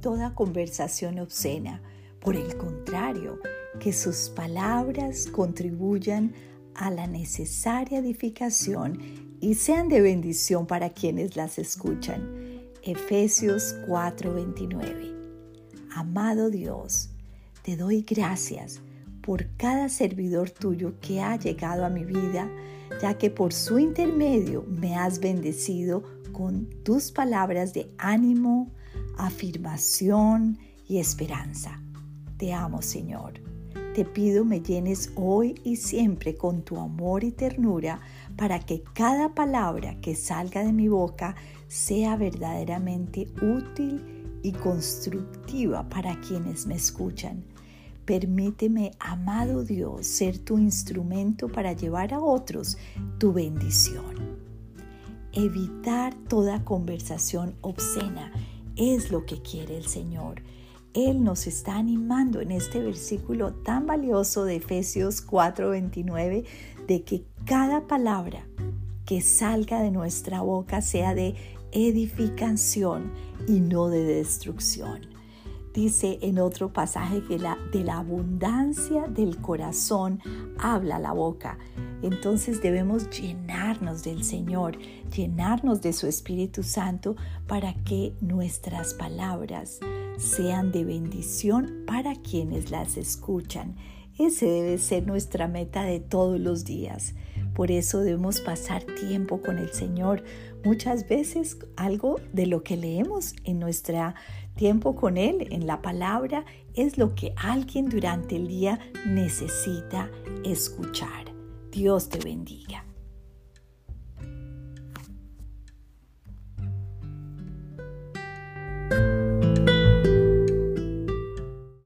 toda conversación obscena. Por el contrario, que sus palabras contribuyan a la necesaria edificación y sean de bendición para quienes las escuchan. Efesios 4:29. Amado Dios, te doy gracias por cada servidor tuyo que ha llegado a mi vida, ya que por su intermedio me has bendecido con tus palabras de ánimo, afirmación y esperanza. Te amo, Señor. Te pido me llenes hoy y siempre con tu amor y ternura para que cada palabra que salga de mi boca sea verdaderamente útil y constructiva para quienes me escuchan. Permíteme, amado Dios, ser tu instrumento para llevar a otros tu bendición. Evitar toda conversación obscena es lo que quiere el Señor. Él nos está animando en este versículo tan valioso de Efesios 4:29 de que cada palabra que salga de nuestra boca sea de edificación y no de destrucción. Dice en otro pasaje que la, de la abundancia del corazón habla la boca. Entonces debemos llenarnos del Señor, llenarnos de su Espíritu Santo para que nuestras palabras sean de bendición para quienes las escuchan. Ese debe ser nuestra meta de todos los días. Por eso debemos pasar tiempo con el Señor. Muchas veces algo de lo que leemos en nuestro tiempo con Él, en la palabra, es lo que alguien durante el día necesita escuchar. Dios te bendiga.